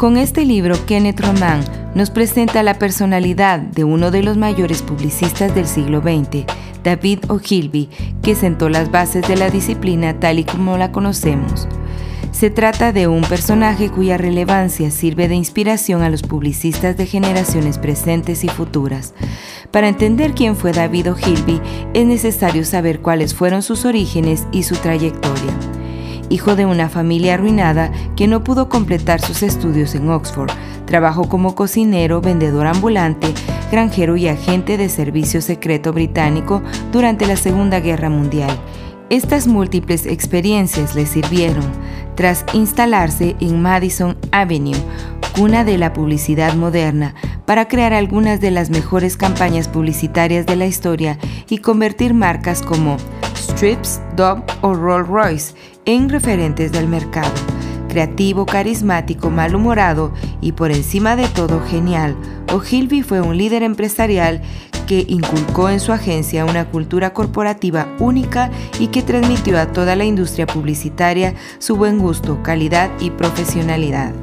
Con este libro, Kenneth Roman nos presenta la personalidad de uno de los mayores publicistas del siglo XX, David O'Hilby, que sentó las bases de la disciplina tal y como la conocemos. Se trata de un personaje cuya relevancia sirve de inspiración a los publicistas de generaciones presentes y futuras. Para entender quién fue David O'Hilby, es necesario saber cuáles fueron sus orígenes y su trayectoria hijo de una familia arruinada que no pudo completar sus estudios en Oxford. Trabajó como cocinero, vendedor ambulante, granjero y agente de servicio secreto británico durante la Segunda Guerra Mundial. Estas múltiples experiencias le sirvieron tras instalarse en Madison Avenue, cuna de la publicidad moderna, para crear algunas de las mejores campañas publicitarias de la historia y convertir marcas como Strips, Dove o Rolls Royce en referentes del mercado. Creativo, carismático, malhumorado y por encima de todo genial, O'Hilby fue un líder empresarial que inculcó en su agencia una cultura corporativa única y que transmitió a toda la industria publicitaria su buen gusto, calidad y profesionalidad.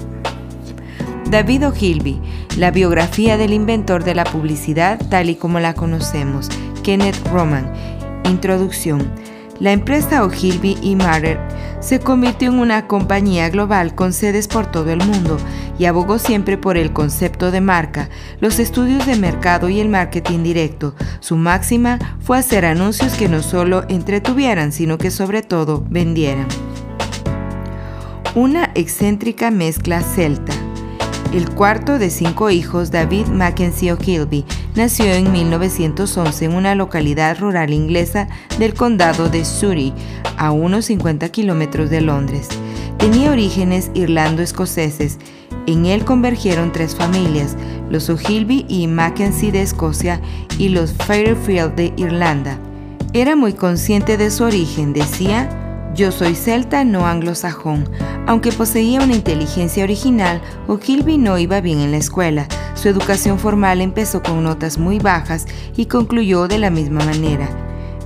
David O'Hilby, la biografía del inventor de la publicidad tal y como la conocemos, Kenneth Roman. Introducción. La empresa O'Hilby y Marrer se convirtió en una compañía global con sedes por todo el mundo y abogó siempre por el concepto de marca, los estudios de mercado y el marketing directo. Su máxima fue hacer anuncios que no solo entretuvieran, sino que sobre todo vendieran. Una excéntrica mezcla celta. El cuarto de cinco hijos, David Mackenzie O'Hilby, nació en 1911 en una localidad rural inglesa del condado de Surrey, a unos 50 kilómetros de Londres. Tenía orígenes irlando-escoceses. En él convergieron tres familias, los O'Hilby y Mackenzie de Escocia y los Fairfield de Irlanda. Era muy consciente de su origen, decía, yo soy celta, no anglosajón. Aunque poseía una inteligencia original, O'Hilby no iba bien en la escuela. Su educación formal empezó con notas muy bajas y concluyó de la misma manera.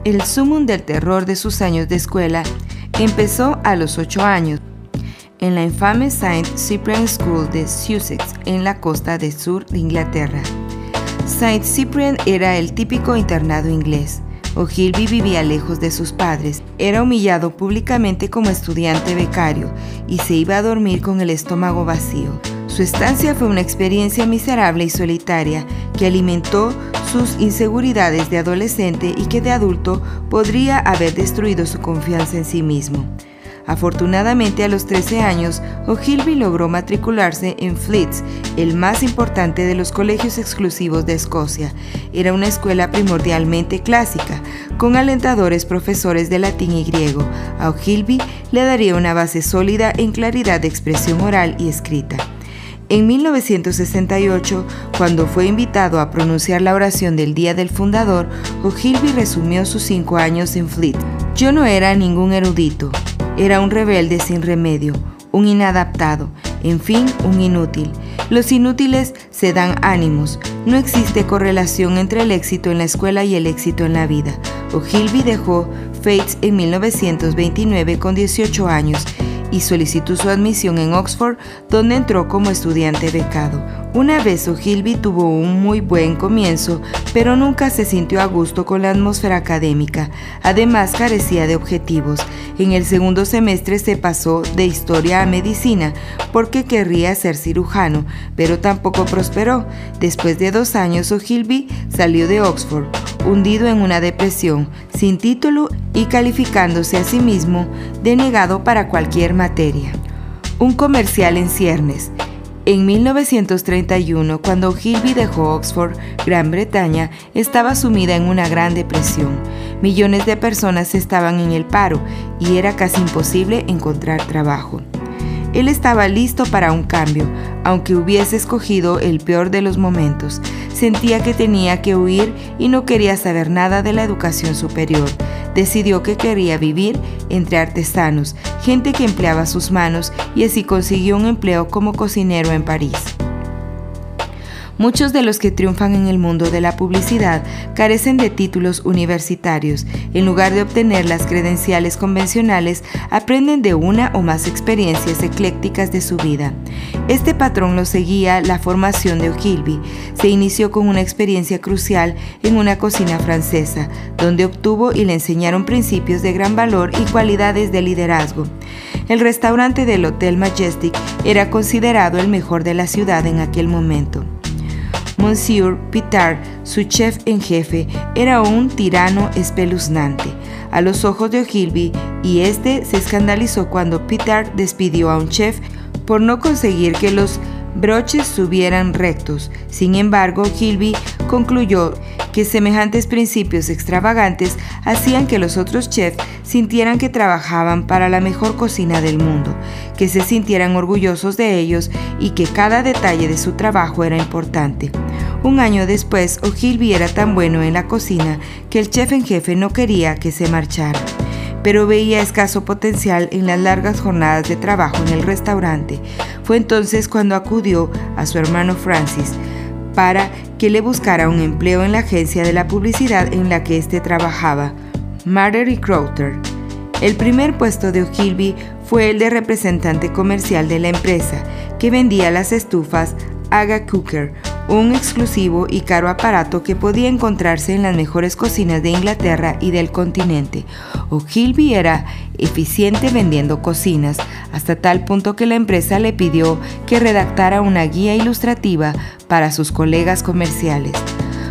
El sumum del terror de sus años de escuela empezó a los 8 años, en la infame St. Cyprian School de Sussex, en la costa del sur de Inglaterra. St. Cyprian era el típico internado inglés. O'Hilby vivía lejos de sus padres, era humillado públicamente como estudiante becario y se iba a dormir con el estómago vacío. Su estancia fue una experiencia miserable y solitaria que alimentó sus inseguridades de adolescente y que de adulto podría haber destruido su confianza en sí mismo. Afortunadamente a los 13 años, O'Hilby logró matricularse en Fleets, el más importante de los colegios exclusivos de Escocia. Era una escuela primordialmente clásica, con alentadores profesores de latín y griego. A O'Hilby le daría una base sólida en claridad de expresión oral y escrita. En 1968, cuando fue invitado a pronunciar la oración del Día del Fundador, O'Hilby resumió sus cinco años en Fleet. Yo no era ningún erudito, era un rebelde sin remedio, un inadaptado, en fin, un inútil. Los inútiles se dan ánimos. No existe correlación entre el éxito en la escuela y el éxito en la vida. O'Hilby dejó Fates en 1929 con 18 años y solicitó su admisión en Oxford, donde entró como estudiante becado. Una vez O'Hilby tuvo un muy buen comienzo, pero nunca se sintió a gusto con la atmósfera académica. Además, carecía de objetivos. En el segundo semestre se pasó de historia a medicina porque querría ser cirujano, pero tampoco prosperó. Después de dos años, O'Hilby salió de Oxford, hundido en una depresión, sin título y calificándose a sí mismo denegado para cualquier materia. Un comercial en ciernes. En 1931, cuando Gilby dejó Oxford, Gran Bretaña estaba sumida en una gran depresión. Millones de personas estaban en el paro y era casi imposible encontrar trabajo. Él estaba listo para un cambio, aunque hubiese escogido el peor de los momentos. Sentía que tenía que huir y no quería saber nada de la educación superior. Decidió que quería vivir entre artesanos, gente que empleaba sus manos y así consiguió un empleo como cocinero en París. Muchos de los que triunfan en el mundo de la publicidad carecen de títulos universitarios. En lugar de obtener las credenciales convencionales, aprenden de una o más experiencias eclécticas de su vida. Este patrón lo seguía la formación de Ogilvy. Se inició con una experiencia crucial en una cocina francesa, donde obtuvo y le enseñaron principios de gran valor y cualidades de liderazgo. El restaurante del Hotel Majestic era considerado el mejor de la ciudad en aquel momento. Monsieur Pitard, su chef en jefe, era un tirano espeluznante. A los ojos de Ogilvy y este se escandalizó cuando Pitard despidió a un chef por no conseguir que los broches subieran rectos. Sin embargo, Gilby concluyó que semejantes principios extravagantes hacían que los otros chefs sintieran que trabajaban para la mejor cocina del mundo, que se sintieran orgullosos de ellos y que cada detalle de su trabajo era importante. Un año después, Ogilvy era tan bueno en la cocina que el chef en jefe no quería que se marchara, pero veía escaso potencial en las largas jornadas de trabajo en el restaurante. Fue entonces cuando acudió a su hermano Francis para que le buscara un empleo en la agencia de la publicidad en la que éste trabajaba, y Crowther. El primer puesto de Ogilvy fue el de representante comercial de la empresa, que vendía las estufas Aga Cooker, un exclusivo y caro aparato que podía encontrarse en las mejores cocinas de Inglaterra y del continente. Ogilvy era eficiente vendiendo cocinas, hasta tal punto que la empresa le pidió que redactara una guía ilustrativa para sus colegas comerciales.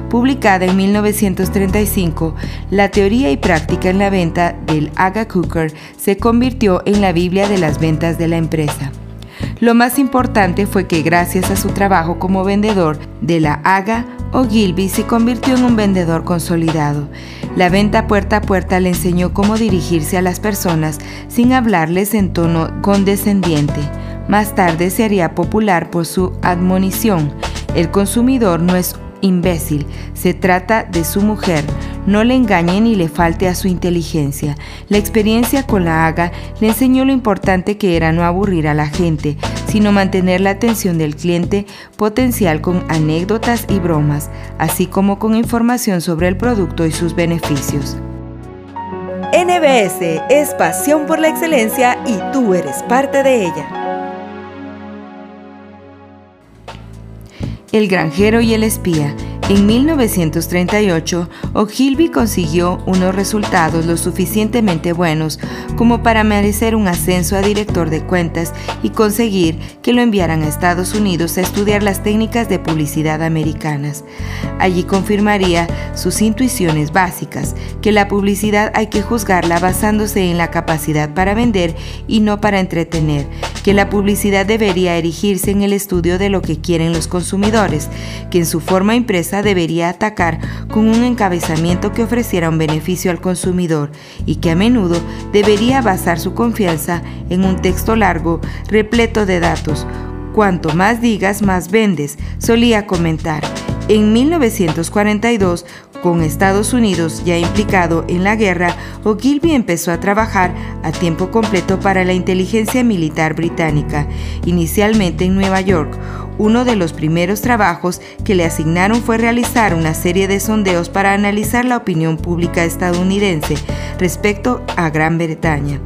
Publicada en 1935, la teoría y práctica en la venta del Aga Cooker se convirtió en la Biblia de las ventas de la empresa. Lo más importante fue que gracias a su trabajo como vendedor de la Aga, Ogilvy se convirtió en un vendedor consolidado. La venta puerta a puerta le enseñó cómo dirigirse a las personas sin hablarles en tono condescendiente. Más tarde se haría popular por su admonición. El consumidor no es imbécil, se trata de su mujer. No le engañe ni le falte a su inteligencia. La experiencia con la haga le enseñó lo importante que era no aburrir a la gente, sino mantener la atención del cliente potencial con anécdotas y bromas, así como con información sobre el producto y sus beneficios. NBS es pasión por la excelencia y tú eres parte de ella. El granjero y el espía en 1938, Ogilvy consiguió unos resultados lo suficientemente buenos como para merecer un ascenso a director de cuentas y conseguir que lo enviaran a Estados Unidos a estudiar las técnicas de publicidad americanas. Allí confirmaría sus intuiciones básicas, que la publicidad hay que juzgarla basándose en la capacidad para vender y no para entretener, que la publicidad debería erigirse en el estudio de lo que quieren los consumidores, que en su forma impresa debería atacar con un encabezamiento que ofreciera un beneficio al consumidor y que a menudo debería basar su confianza en un texto largo repleto de datos. Cuanto más digas, más vendes, solía comentar. En 1942, con Estados Unidos ya implicado en la guerra, Ogilvy empezó a trabajar a tiempo completo para la inteligencia militar británica, inicialmente en Nueva York. Uno de los primeros trabajos que le asignaron fue realizar una serie de sondeos para analizar la opinión pública estadounidense respecto a Gran Bretaña.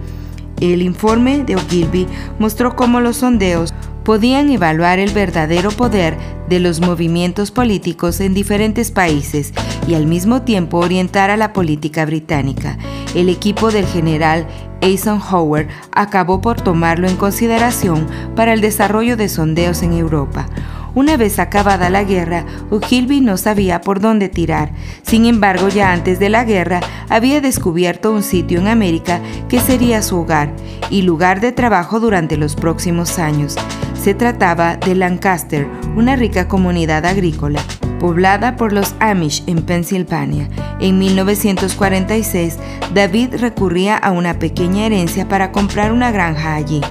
El informe de Ogilvy mostró cómo los sondeos podían evaluar el verdadero poder de los movimientos políticos en diferentes países y al mismo tiempo orientar a la política británica. El equipo del general Eisenhower acabó por tomarlo en consideración para el desarrollo de sondeos en Europa. Una vez acabada la guerra, Ogilvy no sabía por dónde tirar. Sin embargo, ya antes de la guerra, había descubierto un sitio en América que sería su hogar y lugar de trabajo durante los próximos años. Se trataba de Lancaster, una rica comunidad agrícola poblada por los Amish en Pensilvania. En 1946, David recurría a una pequeña herencia para comprar una granja allí.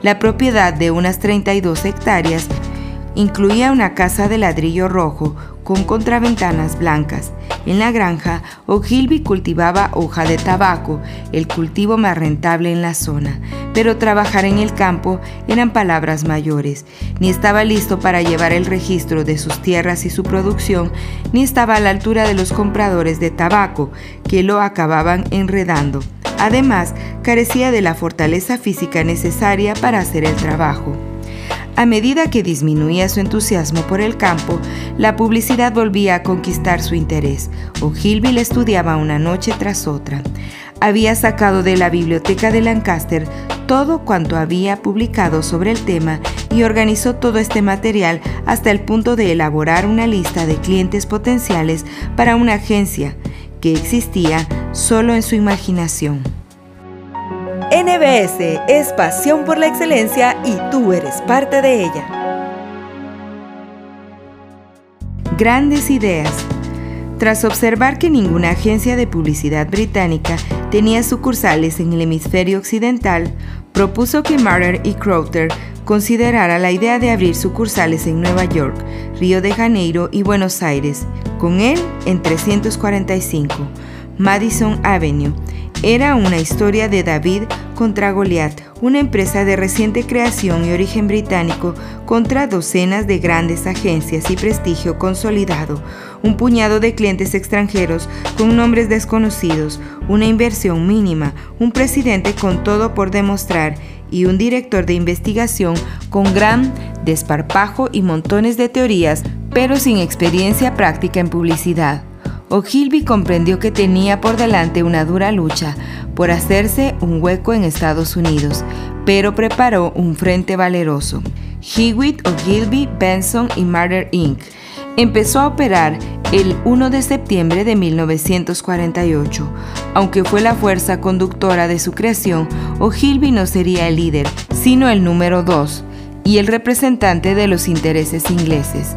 La propiedad de unas 32 hectáreas incluía una casa de ladrillo rojo con contraventanas blancas. En la granja, Ogilvy cultivaba hoja de tabaco, el cultivo más rentable en la zona, pero trabajar en el campo eran palabras mayores. Ni estaba listo para llevar el registro de sus tierras y su producción, ni estaba a la altura de los compradores de tabaco, que lo acababan enredando. Además, carecía de la fortaleza física necesaria para hacer el trabajo. A medida que disminuía su entusiasmo por el campo, la publicidad volvía a conquistar su interés. O'Gilvy le estudiaba una noche tras otra. Había sacado de la biblioteca de Lancaster todo cuanto había publicado sobre el tema y organizó todo este material hasta el punto de elaborar una lista de clientes potenciales para una agencia que existía solo en su imaginación. NBS es pasión por la excelencia y tú eres parte de ella. Grandes ideas. Tras observar que ninguna agencia de publicidad británica tenía sucursales en el hemisferio occidental, propuso que Marder y Crowther considerara la idea de abrir sucursales en Nueva York, Río de Janeiro y Buenos Aires, con él en 345 Madison Avenue. Era una historia de David contra Goliath, una empresa de reciente creación y origen británico contra docenas de grandes agencias y prestigio consolidado, un puñado de clientes extranjeros con nombres desconocidos, una inversión mínima, un presidente con todo por demostrar y un director de investigación con gran desparpajo y montones de teorías, pero sin experiencia práctica en publicidad. O'Gilby comprendió que tenía por delante una dura lucha por hacerse un hueco en Estados Unidos, pero preparó un frente valeroso. Hewitt, O'Gilby, Benson y Marder Inc. Empezó a operar el 1 de septiembre de 1948. Aunque fue la fuerza conductora de su creación, O'Gilby no sería el líder, sino el número 2 y el representante de los intereses ingleses.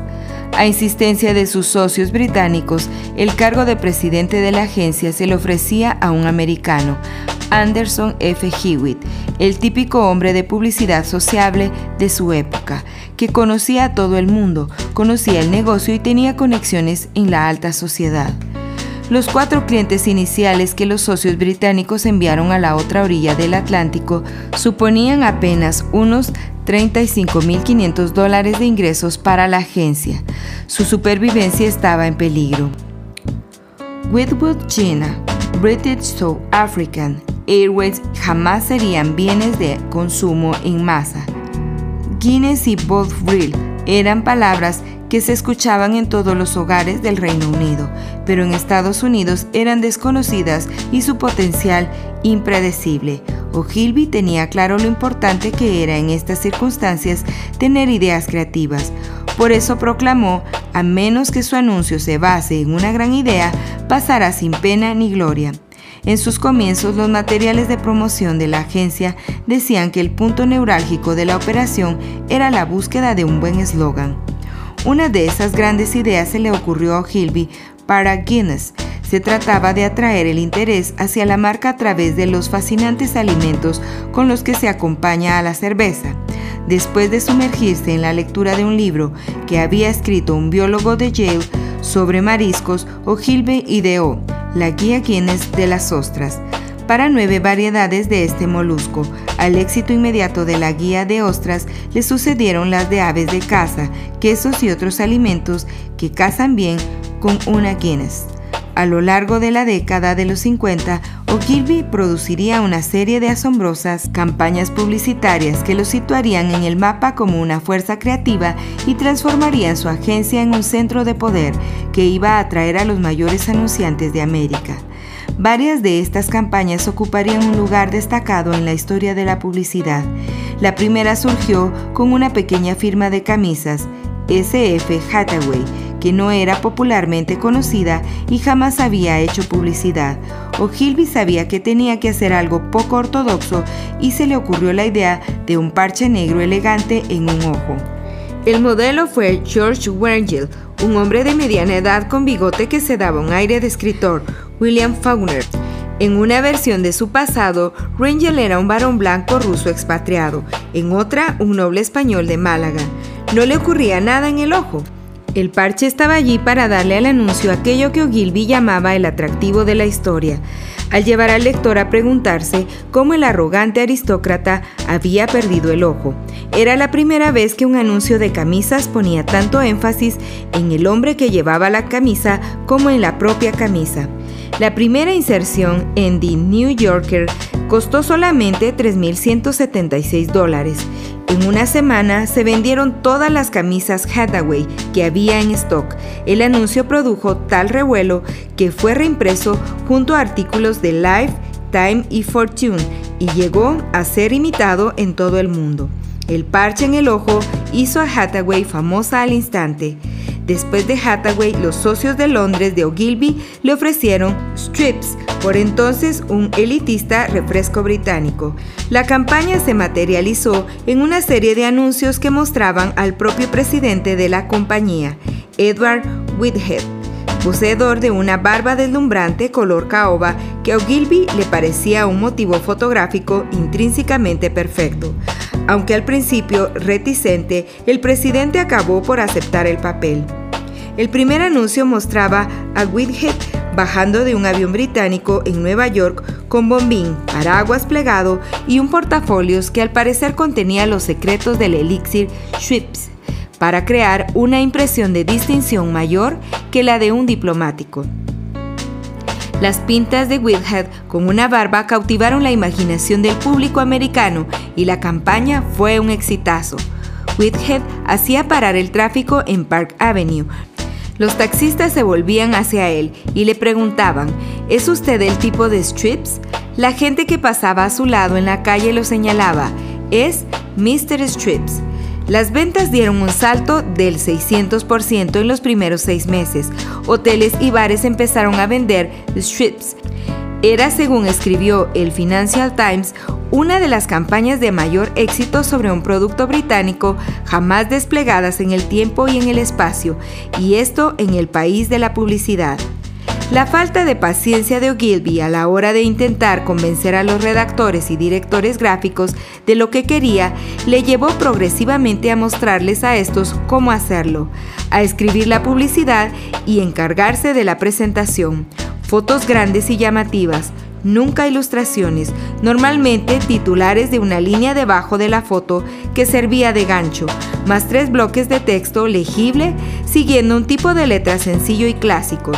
A insistencia de sus socios británicos, el cargo de presidente de la agencia se le ofrecía a un americano, Anderson F. Hewitt, el típico hombre de publicidad sociable de su época, que conocía a todo el mundo, conocía el negocio y tenía conexiones en la alta sociedad. Los cuatro clientes iniciales que los socios británicos enviaron a la otra orilla del Atlántico suponían apenas unos 35.500 dólares de ingresos para la agencia. Su supervivencia estaba en peligro. Whitwood China, British South African Airways jamás serían bienes de consumo en masa. Guinness y Bovril eran palabras que se escuchaban en todos los hogares del Reino Unido, pero en Estados Unidos eran desconocidas y su potencial impredecible. O'Gilby tenía claro lo importante que era en estas circunstancias tener ideas creativas. Por eso proclamó, a menos que su anuncio se base en una gran idea, pasará sin pena ni gloria. En sus comienzos, los materiales de promoción de la agencia decían que el punto neurálgico de la operación era la búsqueda de un buen eslogan. Una de esas grandes ideas se le ocurrió a O'Gilby para Guinness, se trataba de atraer el interés hacia la marca a través de los fascinantes alimentos con los que se acompaña a la cerveza. Después de sumergirse en la lectura de un libro que había escrito un biólogo de Yale sobre mariscos, O'Gilby ideó la guía Guinness de las ostras para nueve variedades de este molusco. Al éxito inmediato de la guía de ostras le sucedieron las de aves de caza, quesos y otros alimentos que cazan bien con una Guinness. A lo largo de la década de los 50, Ogilvy produciría una serie de asombrosas campañas publicitarias que lo situarían en el mapa como una fuerza creativa y transformarían su agencia en un centro de poder que iba a atraer a los mayores anunciantes de América. Varias de estas campañas ocuparían un lugar destacado en la historia de la publicidad. La primera surgió con una pequeña firma de camisas, SF Hathaway, que no era popularmente conocida y jamás había hecho publicidad. Ogilvy sabía que tenía que hacer algo poco ortodoxo y se le ocurrió la idea de un parche negro elegante en un ojo. El modelo fue George Wrangel, un hombre de mediana edad con bigote que se daba un aire de escritor, William Faulkner. En una versión de su pasado, Rangel era un varón blanco ruso expatriado, en otra un noble español de Málaga. No le ocurría nada en el ojo. El parche estaba allí para darle al anuncio aquello que Ogilvy llamaba el atractivo de la historia, al llevar al lector a preguntarse cómo el arrogante aristócrata había perdido el ojo. Era la primera vez que un anuncio de camisas ponía tanto énfasis en el hombre que llevaba la camisa como en la propia camisa. La primera inserción en The New Yorker costó solamente 3.176 dólares. En una semana se vendieron todas las camisas Hathaway que había en stock. El anuncio produjo tal revuelo que fue reimpreso junto a artículos de Life, Time y Fortune y llegó a ser imitado en todo el mundo. El parche en el ojo hizo a Hathaway famosa al instante. Después de Hathaway, los socios de Londres de Ogilvy le ofrecieron Strips, por entonces un elitista refresco británico. La campaña se materializó en una serie de anuncios que mostraban al propio presidente de la compañía, Edward Whitehead, poseedor de una barba deslumbrante color caoba que a Ogilvy le parecía un motivo fotográfico intrínsecamente perfecto. Aunque al principio reticente, el presidente acabó por aceptar el papel. El primer anuncio mostraba a Whitehead bajando de un avión británico en Nueva York con bombín, paraguas plegado y un portafolios que al parecer contenía los secretos del elixir Schweppes para crear una impresión de distinción mayor que la de un diplomático. Las pintas de Whitehead con una barba cautivaron la imaginación del público americano y la campaña fue un exitazo. Whitehead hacía parar el tráfico en Park Avenue. Los taxistas se volvían hacia él y le preguntaban, ¿es usted el tipo de Strips? La gente que pasaba a su lado en la calle lo señalaba, es Mr. Strips. Las ventas dieron un salto del 600% en los primeros seis meses. Hoteles y bares empezaron a vender strips. Era, según escribió el Financial Times, una de las campañas de mayor éxito sobre un producto británico jamás desplegadas en el tiempo y en el espacio, y esto en el país de la publicidad. La falta de paciencia de Ogilvy a la hora de intentar convencer a los redactores y directores gráficos de lo que quería le llevó progresivamente a mostrarles a estos cómo hacerlo, a escribir la publicidad y encargarse de la presentación. Fotos grandes y llamativas, nunca ilustraciones, normalmente titulares de una línea debajo de la foto que servía de gancho, más tres bloques de texto legible siguiendo un tipo de letra sencillo y clásico.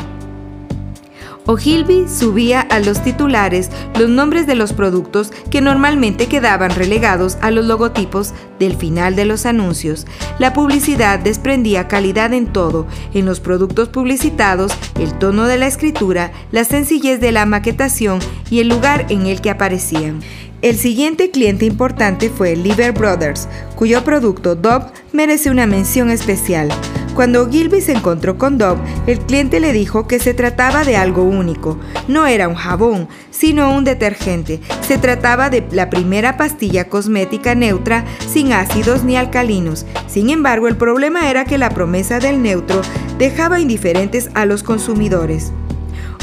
Ogilvy subía a los titulares los nombres de los productos que normalmente quedaban relegados a los logotipos del final de los anuncios. La publicidad desprendía calidad en todo, en los productos publicitados, el tono de la escritura, la sencillez de la maquetación y el lugar en el que aparecían. El siguiente cliente importante fue Liver Brothers, cuyo producto Dove merece una mención especial. Cuando Gilby se encontró con Dove, el cliente le dijo que se trataba de algo único. No era un jabón, sino un detergente. Se trataba de la primera pastilla cosmética neutra sin ácidos ni alcalinos. Sin embargo, el problema era que la promesa del neutro dejaba indiferentes a los consumidores.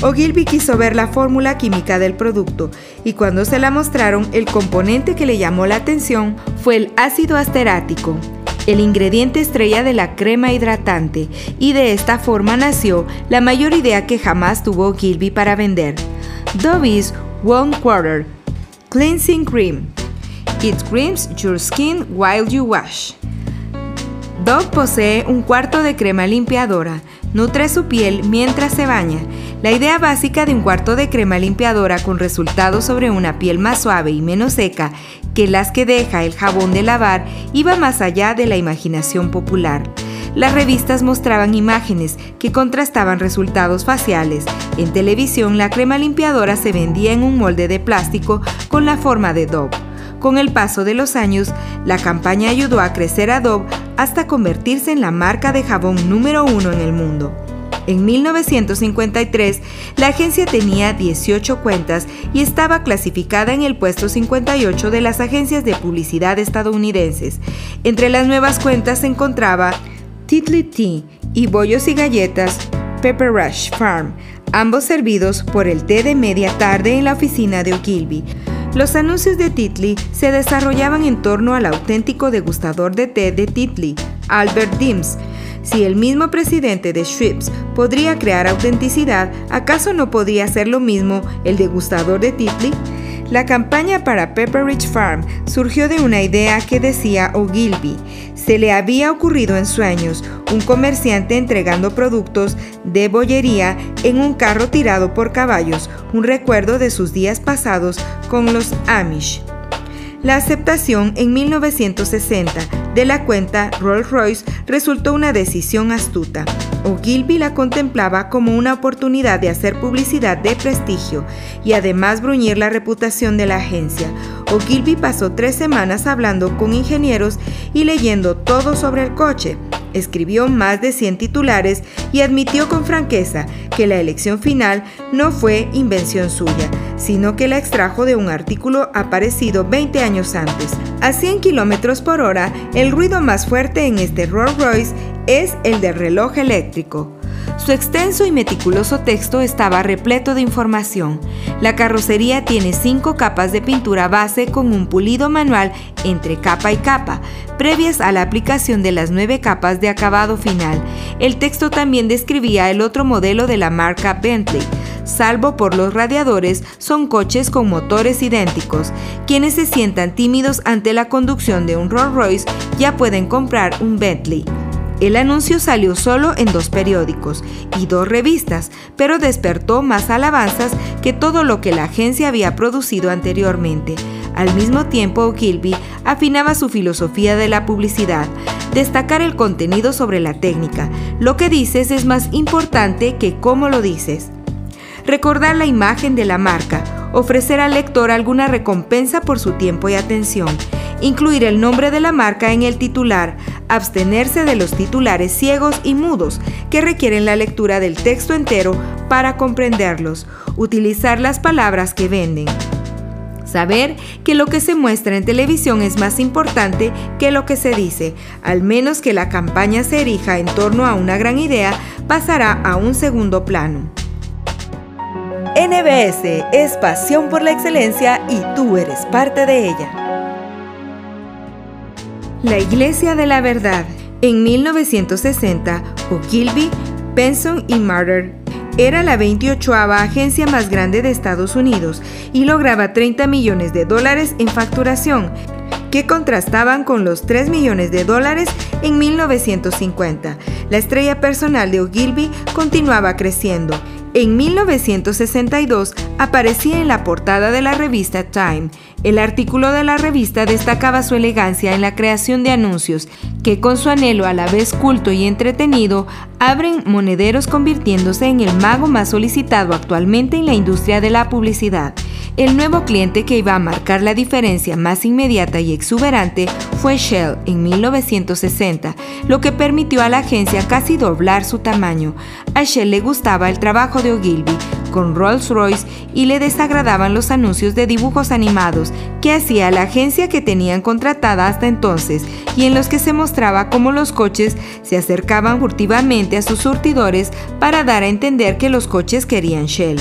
Ogilvy quiso ver la fórmula química del producto y cuando se la mostraron, el componente que le llamó la atención fue el ácido asterático el ingrediente estrella de la crema hidratante, y de esta forma nació la mayor idea que jamás tuvo Gilby para vender. Dove's One Quarter Cleansing Cream. It creams your skin while you wash. Dove posee un cuarto de crema limpiadora, nutre su piel mientras se baña. La idea básica de un cuarto de crema limpiadora con resultados sobre una piel más suave y menos seca que las que deja el jabón de lavar iba más allá de la imaginación popular. Las revistas mostraban imágenes que contrastaban resultados faciales. En televisión la crema limpiadora se vendía en un molde de plástico con la forma de Dove. Con el paso de los años, la campaña ayudó a crecer Adobe hasta convertirse en la marca de jabón número uno en el mundo. En 1953, la agencia tenía 18 cuentas y estaba clasificada en el puesto 58 de las agencias de publicidad estadounidenses. Entre las nuevas cuentas se encontraba Titley Tea y Bollos y Galletas Pepper Rush Farm, ambos servidos por el té de media tarde en la oficina de Ogilvy. Los anuncios de Titley se desarrollaban en torno al auténtico degustador de té de Titley, Albert Dims, si el mismo presidente de Schweppes podría crear autenticidad, ¿acaso no podría hacer lo mismo el degustador de Titley? La campaña para Pepperidge Farm surgió de una idea que decía Ogilvy. Se le había ocurrido en sueños un comerciante entregando productos de bollería en un carro tirado por caballos, un recuerdo de sus días pasados con los Amish. La aceptación en 1960 de la cuenta Rolls-Royce resultó una decisión astuta. Ogilvy la contemplaba como una oportunidad de hacer publicidad de prestigio y además bruñir la reputación de la agencia. Ogilvy pasó tres semanas hablando con ingenieros y leyendo todo sobre el coche. Escribió más de 100 titulares y admitió con franqueza que la elección final no fue invención suya, sino que la extrajo de un artículo aparecido 20 años antes. A 100 km por hora, el ruido más fuerte en este Rolls Royce es el del reloj eléctrico. Su extenso y meticuloso texto estaba repleto de información. La carrocería tiene cinco capas de pintura base con un pulido manual entre capa y capa, previas a la aplicación de las nueve capas de acabado final. El texto también describía el otro modelo de la marca Bentley. Salvo por los radiadores, son coches con motores idénticos. Quienes se sientan tímidos ante la conducción de un Rolls Royce ya pueden comprar un Bentley. El anuncio salió solo en dos periódicos y dos revistas, pero despertó más alabanzas que todo lo que la agencia había producido anteriormente. Al mismo tiempo, Gilby afinaba su filosofía de la publicidad, destacar el contenido sobre la técnica. Lo que dices es más importante que cómo lo dices. Recordar la imagen de la marca, ofrecer al lector alguna recompensa por su tiempo y atención incluir el nombre de la marca en el titular, abstenerse de los titulares ciegos y mudos que requieren la lectura del texto entero para comprenderlos, utilizar las palabras que venden. Saber que lo que se muestra en televisión es más importante que lo que se dice, al menos que la campaña se erija en torno a una gran idea, pasará a un segundo plano. NBS es pasión por la excelencia y tú eres parte de ella. La Iglesia de la Verdad. En 1960, Ogilvy, Benson y Martyr era la 28 agencia más grande de Estados Unidos y lograba 30 millones de dólares en facturación, que contrastaban con los 3 millones de dólares en 1950. La estrella personal de Ogilvy continuaba creciendo. En 1962 aparecía en la portada de la revista Time el artículo de la revista destacaba su elegancia en la creación de anuncios, que con su anhelo a la vez culto y entretenido, abren monederos convirtiéndose en el mago más solicitado actualmente en la industria de la publicidad. El nuevo cliente que iba a marcar la diferencia más inmediata y exuberante fue Shell en 1960, lo que permitió a la agencia casi doblar su tamaño. A Shell le gustaba el trabajo de Ogilvy con Rolls-Royce y le desagradaban los anuncios de dibujos animados que hacía la agencia que tenían contratada hasta entonces y en los que se mostraba cómo los coches se acercaban furtivamente a sus surtidores para dar a entender que los coches querían Shell.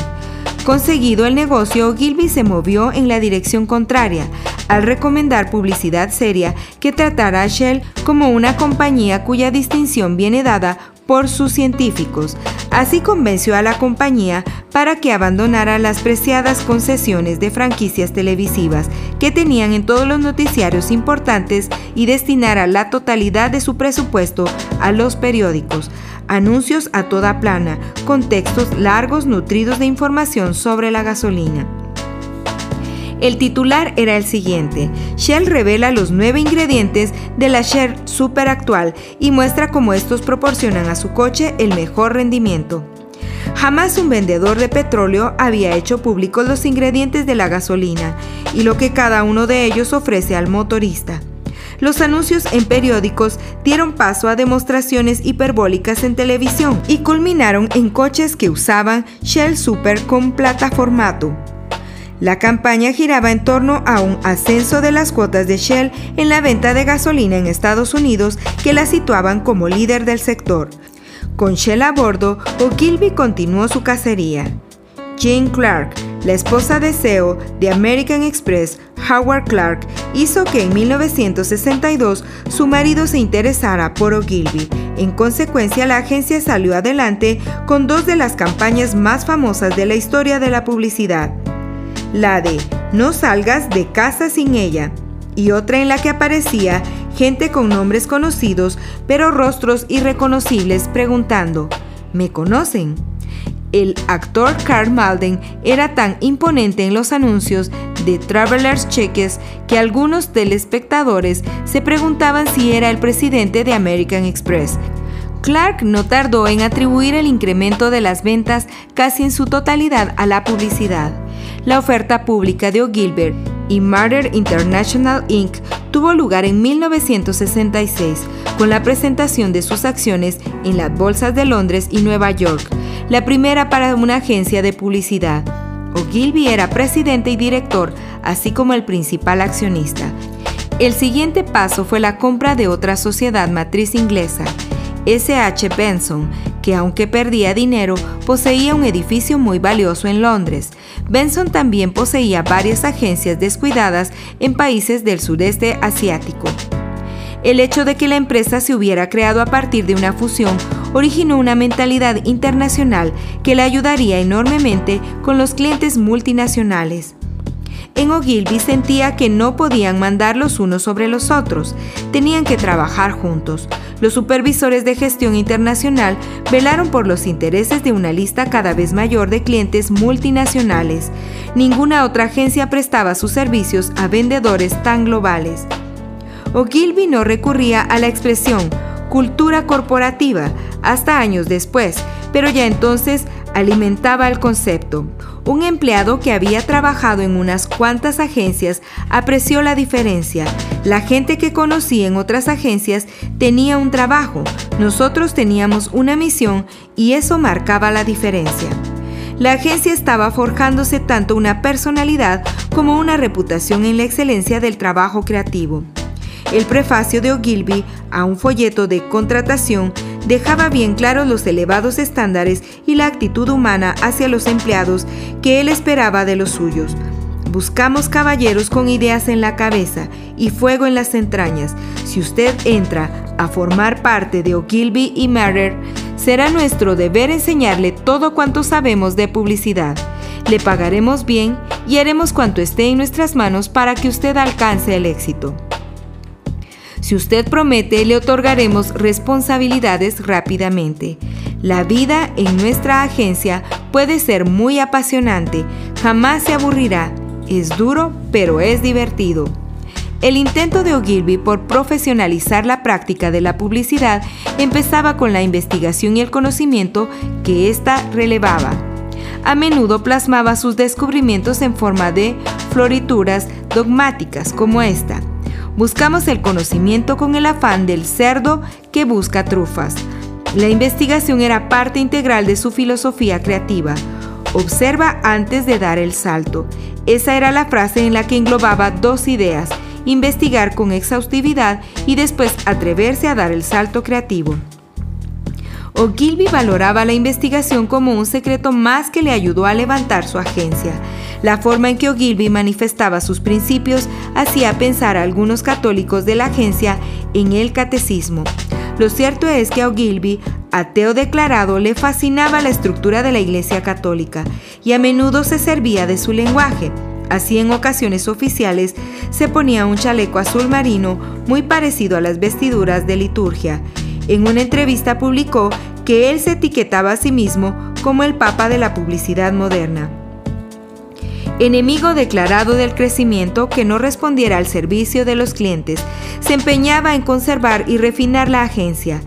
Conseguido el negocio, Gilby se movió en la dirección contraria, al recomendar publicidad seria que tratara a Shell como una compañía cuya distinción viene dada por sus científicos. Así convenció a la compañía para que abandonara las preciadas concesiones de franquicias televisivas que tenían en todos los noticiarios importantes y destinara la totalidad de su presupuesto a los periódicos anuncios a toda plana, con textos largos nutridos de información sobre la gasolina. El titular era el siguiente. Shell revela los nueve ingredientes de la Shell Super actual y muestra cómo estos proporcionan a su coche el mejor rendimiento. Jamás un vendedor de petróleo había hecho públicos los ingredientes de la gasolina y lo que cada uno de ellos ofrece al motorista. Los anuncios en periódicos dieron paso a demostraciones hiperbólicas en televisión y culminaron en coches que usaban Shell Super con plataformato. La campaña giraba en torno a un ascenso de las cuotas de Shell en la venta de gasolina en Estados Unidos que la situaban como líder del sector. Con Shell a bordo, Ogilvy continuó su cacería. Jane Clark, la esposa de CEO de American Express, Howard Clark, hizo que en 1962 su marido se interesara por Ogilvy. En consecuencia, la agencia salió adelante con dos de las campañas más famosas de la historia de la publicidad la de No salgas de casa sin ella, y otra en la que aparecía gente con nombres conocidos, pero rostros irreconocibles preguntando, ¿me conocen? El actor Carl Malden era tan imponente en los anuncios de Travelers Cheques que algunos telespectadores se preguntaban si era el presidente de American Express. Clark no tardó en atribuir el incremento de las ventas casi en su totalidad a la publicidad. La oferta pública de O'Gilbert y Murder International Inc. tuvo lugar en 1966 con la presentación de sus acciones en las bolsas de Londres y Nueva York, la primera para una agencia de publicidad. O'Gilby era presidente y director, así como el principal accionista. El siguiente paso fue la compra de otra sociedad matriz inglesa, SH Benson, que aunque perdía dinero, poseía un edificio muy valioso en Londres. Benson también poseía varias agencias descuidadas en países del sudeste asiático. El hecho de que la empresa se hubiera creado a partir de una fusión originó una mentalidad internacional que le ayudaría enormemente con los clientes multinacionales. En Ogilvy sentía que no podían mandar los unos sobre los otros, tenían que trabajar juntos. Los supervisores de gestión internacional velaron por los intereses de una lista cada vez mayor de clientes multinacionales. Ninguna otra agencia prestaba sus servicios a vendedores tan globales. Ogilvy no recurría a la expresión cultura corporativa hasta años después, pero ya entonces alimentaba el concepto. Un empleado que había trabajado en unas cuantas agencias apreció la diferencia. La gente que conocí en otras agencias tenía un trabajo, nosotros teníamos una misión y eso marcaba la diferencia. La agencia estaba forjándose tanto una personalidad como una reputación en la excelencia del trabajo creativo. El prefacio de Ogilvy a un folleto de contratación dejaba bien claros los elevados estándares y la actitud humana hacia los empleados que él esperaba de los suyos. Buscamos caballeros con ideas en la cabeza y fuego en las entrañas. Si usted entra a formar parte de Ogilvy y Murder, será nuestro deber enseñarle todo cuanto sabemos de publicidad. Le pagaremos bien y haremos cuanto esté en nuestras manos para que usted alcance el éxito. Si usted promete, le otorgaremos responsabilidades rápidamente. La vida en nuestra agencia puede ser muy apasionante, jamás se aburrirá, es duro, pero es divertido. El intento de Ogilvy por profesionalizar la práctica de la publicidad empezaba con la investigación y el conocimiento que ésta relevaba. A menudo plasmaba sus descubrimientos en forma de florituras dogmáticas como esta. Buscamos el conocimiento con el afán del cerdo que busca trufas. La investigación era parte integral de su filosofía creativa. Observa antes de dar el salto. Esa era la frase en la que englobaba dos ideas, investigar con exhaustividad y después atreverse a dar el salto creativo. Ogilvy valoraba la investigación como un secreto más que le ayudó a levantar su agencia. La forma en que Ogilvy manifestaba sus principios hacía pensar a algunos católicos de la agencia en el catecismo. Lo cierto es que a Ogilvy, ateo declarado, le fascinaba la estructura de la Iglesia Católica y a menudo se servía de su lenguaje. Así en ocasiones oficiales se ponía un chaleco azul marino muy parecido a las vestiduras de liturgia en una entrevista publicó que él se etiquetaba a sí mismo como el papa de la publicidad moderna. Enemigo declarado del crecimiento que no respondiera al servicio de los clientes, se empeñaba en conservar y refinar la agencia.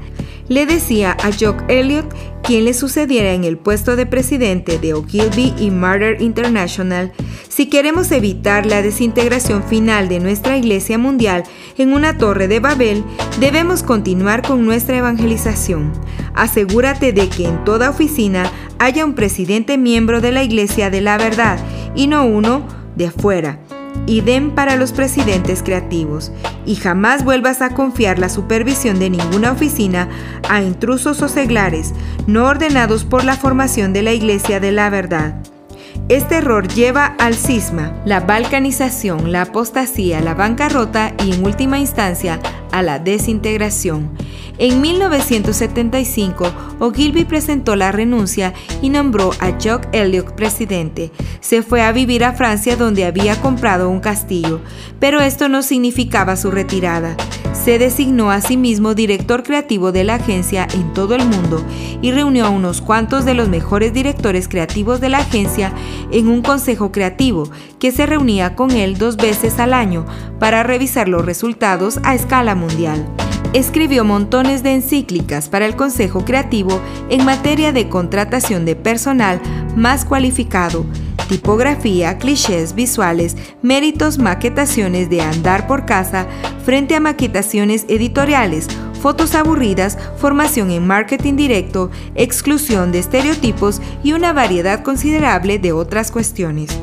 Le decía a Jock Elliot quien le sucediera en el puesto de presidente de Ogilvy y Martyr International, si queremos evitar la desintegración final de nuestra Iglesia Mundial en una torre de Babel, debemos continuar con nuestra evangelización. Asegúrate de que en toda oficina haya un presidente miembro de la Iglesia de la Verdad y no uno de afuera y den para los presidentes creativos, y jamás vuelvas a confiar la supervisión de ninguna oficina a intrusos o seglares, no ordenados por la formación de la Iglesia de la Verdad. Este error lleva al cisma, la balcanización, la apostasía, la bancarrota y en última instancia a la desintegración. En 1975, Ogilvy presentó la renuncia y nombró a Jock Elliot presidente. Se fue a vivir a Francia donde había comprado un castillo, pero esto no significaba su retirada. Se designó a sí mismo director creativo de la agencia en todo el mundo y reunió a unos cuantos de los mejores directores creativos de la agencia en un consejo creativo que se reunía con él dos veces al año para revisar los resultados a escala mundial escribió montones de encíclicas para el Consejo Creativo en materia de contratación de personal más cualificado, tipografía, clichés visuales, méritos, maquetaciones de andar por casa frente a maquetaciones editoriales, fotos aburridas, formación en marketing directo, exclusión de estereotipos y una variedad considerable de otras cuestiones.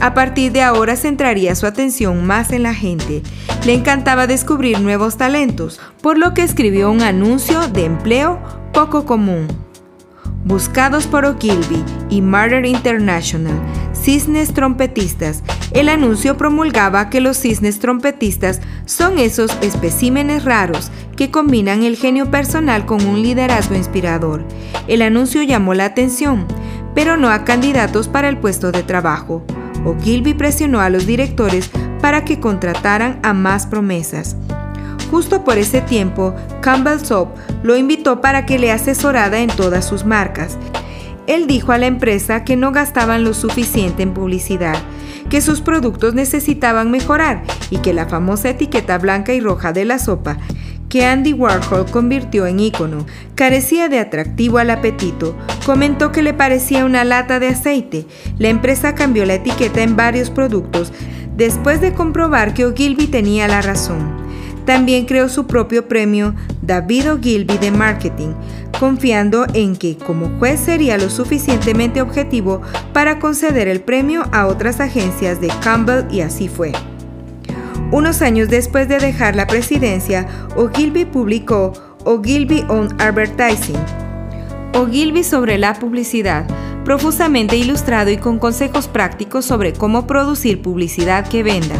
A partir de ahora centraría su atención más en la gente. Le encantaba descubrir nuevos talentos, por lo que escribió un anuncio de empleo poco común. Buscados por Ogilvy y Martyr International, cisnes trompetistas. El anuncio promulgaba que los cisnes trompetistas son esos especímenes raros que combinan el genio personal con un liderazgo inspirador. El anuncio llamó la atención, pero no a candidatos para el puesto de trabajo. Ogilvy presionó a los directores para que contrataran a más promesas. Justo por ese tiempo, Campbell Soap lo invitó para que le asesorara en todas sus marcas. Él dijo a la empresa que no gastaban lo suficiente en publicidad, que sus productos necesitaban mejorar y que la famosa etiqueta blanca y roja de la sopa que Andy Warhol convirtió en ícono, carecía de atractivo al apetito. Comentó que le parecía una lata de aceite. La empresa cambió la etiqueta en varios productos después de comprobar que Ogilvy tenía la razón. También creó su propio premio David Ogilvy de Marketing, confiando en que como juez sería lo suficientemente objetivo para conceder el premio a otras agencias de Campbell y así fue. Unos años después de dejar la presidencia, Ogilvy publicó Ogilvy on Advertising. Ogilvy sobre la publicidad, profusamente ilustrado y con consejos prácticos sobre cómo producir publicidad que venda,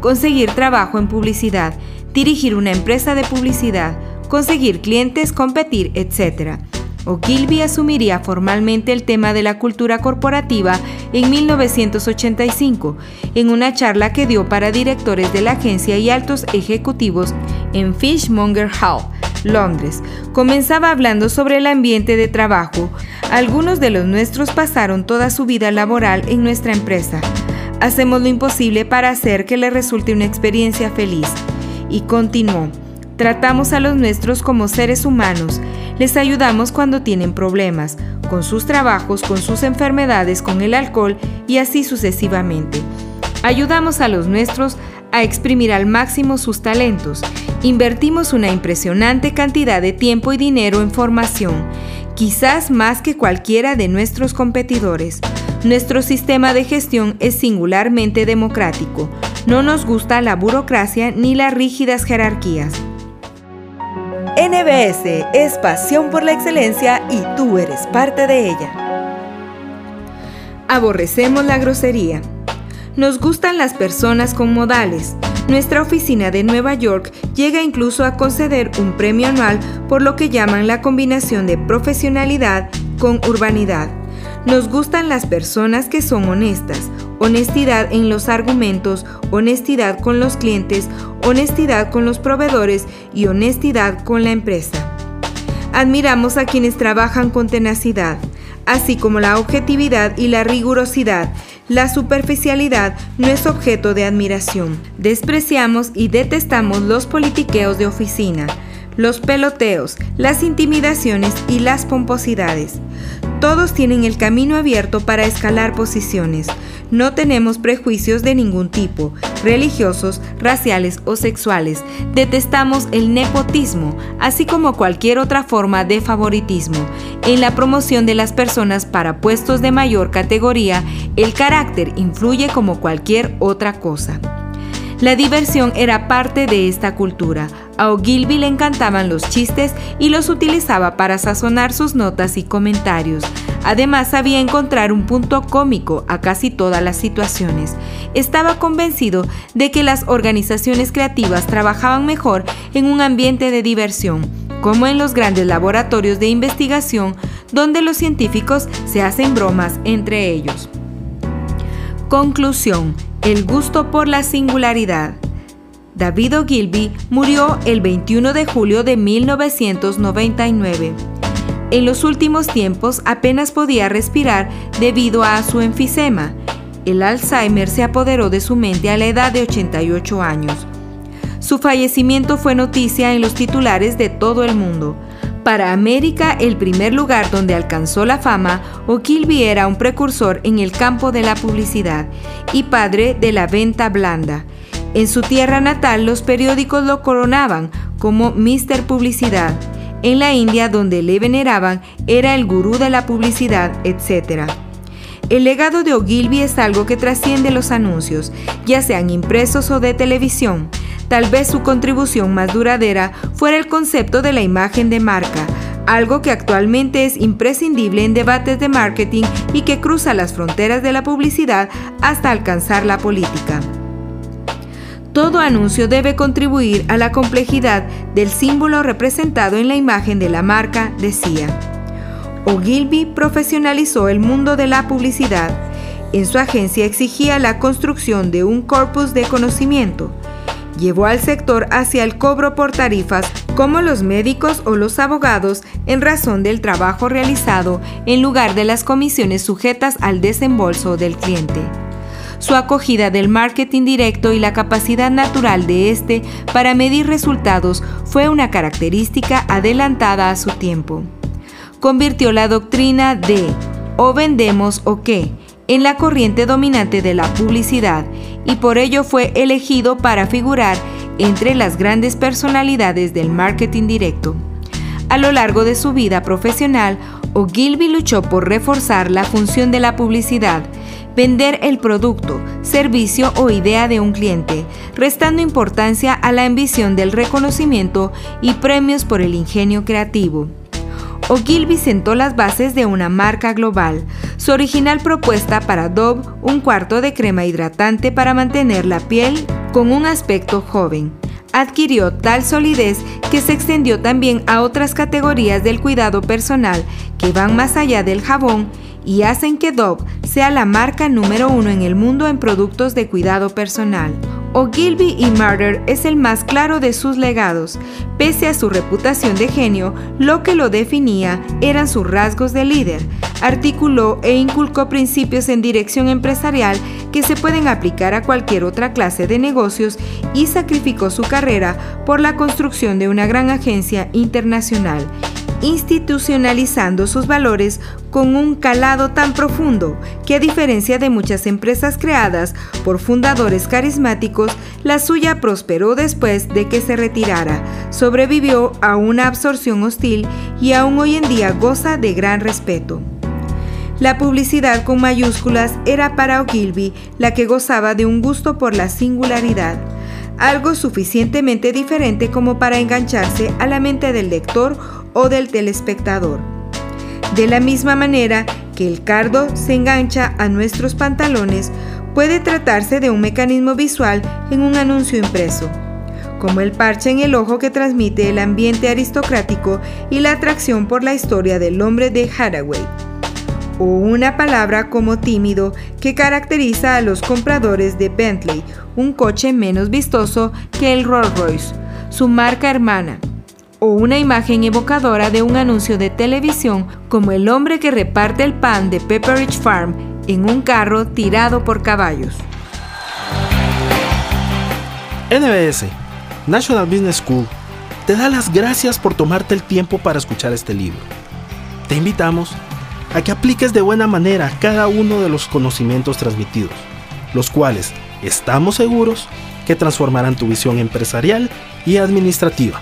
conseguir trabajo en publicidad, dirigir una empresa de publicidad, conseguir clientes, competir, etc. Ogilvy asumiría formalmente el tema de la cultura corporativa en 1985, en una charla que dio para directores de la agencia y altos ejecutivos en Fishmonger Hall, Londres. Comenzaba hablando sobre el ambiente de trabajo. Algunos de los nuestros pasaron toda su vida laboral en nuestra empresa. Hacemos lo imposible para hacer que le resulte una experiencia feliz. Y continuó. Tratamos a los nuestros como seres humanos les ayudamos cuando tienen problemas, con sus trabajos, con sus enfermedades, con el alcohol y así sucesivamente. Ayudamos a los nuestros a exprimir al máximo sus talentos. Invertimos una impresionante cantidad de tiempo y dinero en formación, quizás más que cualquiera de nuestros competidores. Nuestro sistema de gestión es singularmente democrático. No nos gusta la burocracia ni las rígidas jerarquías. NBS es pasión por la excelencia y tú eres parte de ella. Aborrecemos la grosería. Nos gustan las personas con modales. Nuestra oficina de Nueva York llega incluso a conceder un premio anual por lo que llaman la combinación de profesionalidad con urbanidad. Nos gustan las personas que son honestas, honestidad en los argumentos, honestidad con los clientes, honestidad con los proveedores y honestidad con la empresa. Admiramos a quienes trabajan con tenacidad, así como la objetividad y la rigurosidad. La superficialidad no es objeto de admiración. Despreciamos y detestamos los politiqueos de oficina los peloteos, las intimidaciones y las pomposidades. Todos tienen el camino abierto para escalar posiciones. No tenemos prejuicios de ningún tipo, religiosos, raciales o sexuales. Detestamos el nepotismo, así como cualquier otra forma de favoritismo. En la promoción de las personas para puestos de mayor categoría, el carácter influye como cualquier otra cosa. La diversión era parte de esta cultura. A Ogilvy le encantaban los chistes y los utilizaba para sazonar sus notas y comentarios. Además sabía encontrar un punto cómico a casi todas las situaciones. Estaba convencido de que las organizaciones creativas trabajaban mejor en un ambiente de diversión, como en los grandes laboratorios de investigación donde los científicos se hacen bromas entre ellos. Conclusión. El gusto por la singularidad. David Ogilvy murió el 21 de julio de 1999. En los últimos tiempos apenas podía respirar debido a su enfisema. El Alzheimer se apoderó de su mente a la edad de 88 años. Su fallecimiento fue noticia en los titulares de todo el mundo. Para América, el primer lugar donde alcanzó la fama, O'Kilby era un precursor en el campo de la publicidad y padre de la venta blanda. En su tierra natal, los periódicos lo coronaban como Mr. Publicidad. En la India, donde le veneraban, era el gurú de la publicidad, etc. El legado de Ogilvy es algo que trasciende los anuncios, ya sean impresos o de televisión. Tal vez su contribución más duradera fuera el concepto de la imagen de marca, algo que actualmente es imprescindible en debates de marketing y que cruza las fronteras de la publicidad hasta alcanzar la política. Todo anuncio debe contribuir a la complejidad del símbolo representado en la imagen de la marca, decía. Ogilvy profesionalizó el mundo de la publicidad. En su agencia exigía la construcción de un corpus de conocimiento, llevó al sector hacia el cobro por tarifas como los médicos o los abogados en razón del trabajo realizado en lugar de las comisiones sujetas al desembolso del cliente. Su acogida del marketing directo y la capacidad natural de este para medir resultados fue una característica adelantada a su tiempo. Convirtió la doctrina de o vendemos o qué en la corriente dominante de la publicidad y por ello fue elegido para figurar entre las grandes personalidades del marketing directo. A lo largo de su vida profesional, Ogilvy luchó por reforzar la función de la publicidad, vender el producto, servicio o idea de un cliente, restando importancia a la ambición del reconocimiento y premios por el ingenio creativo. Ogilvy sentó las bases de una marca global. Su original propuesta para Dove, un cuarto de crema hidratante para mantener la piel con un aspecto joven, adquirió tal solidez que se extendió también a otras categorías del cuidado personal que van más allá del jabón y hacen que Dove sea la marca número uno en el mundo en productos de cuidado personal. Ogilvy y Murder es el más claro de sus legados. Pese a su reputación de genio, lo que lo definía eran sus rasgos de líder. Articuló e inculcó principios en dirección empresarial que se pueden aplicar a cualquier otra clase de negocios y sacrificó su carrera por la construcción de una gran agencia internacional institucionalizando sus valores con un calado tan profundo que a diferencia de muchas empresas creadas por fundadores carismáticos, la suya prosperó después de que se retirara, sobrevivió a una absorción hostil y aún hoy en día goza de gran respeto. La publicidad con mayúsculas era para Ogilvy la que gozaba de un gusto por la singularidad, algo suficientemente diferente como para engancharse a la mente del lector o del telespectador. De la misma manera que el cardo se engancha a nuestros pantalones, puede tratarse de un mecanismo visual en un anuncio impreso, como el parche en el ojo que transmite el ambiente aristocrático y la atracción por la historia del hombre de Hathaway, o una palabra como tímido que caracteriza a los compradores de Bentley, un coche menos vistoso que el Rolls Royce, su marca hermana o una imagen evocadora de un anuncio de televisión como el hombre que reparte el pan de Pepperidge Farm en un carro tirado por caballos. NBS, National Business School, te da las gracias por tomarte el tiempo para escuchar este libro. Te invitamos a que apliques de buena manera cada uno de los conocimientos transmitidos, los cuales estamos seguros que transformarán tu visión empresarial y administrativa.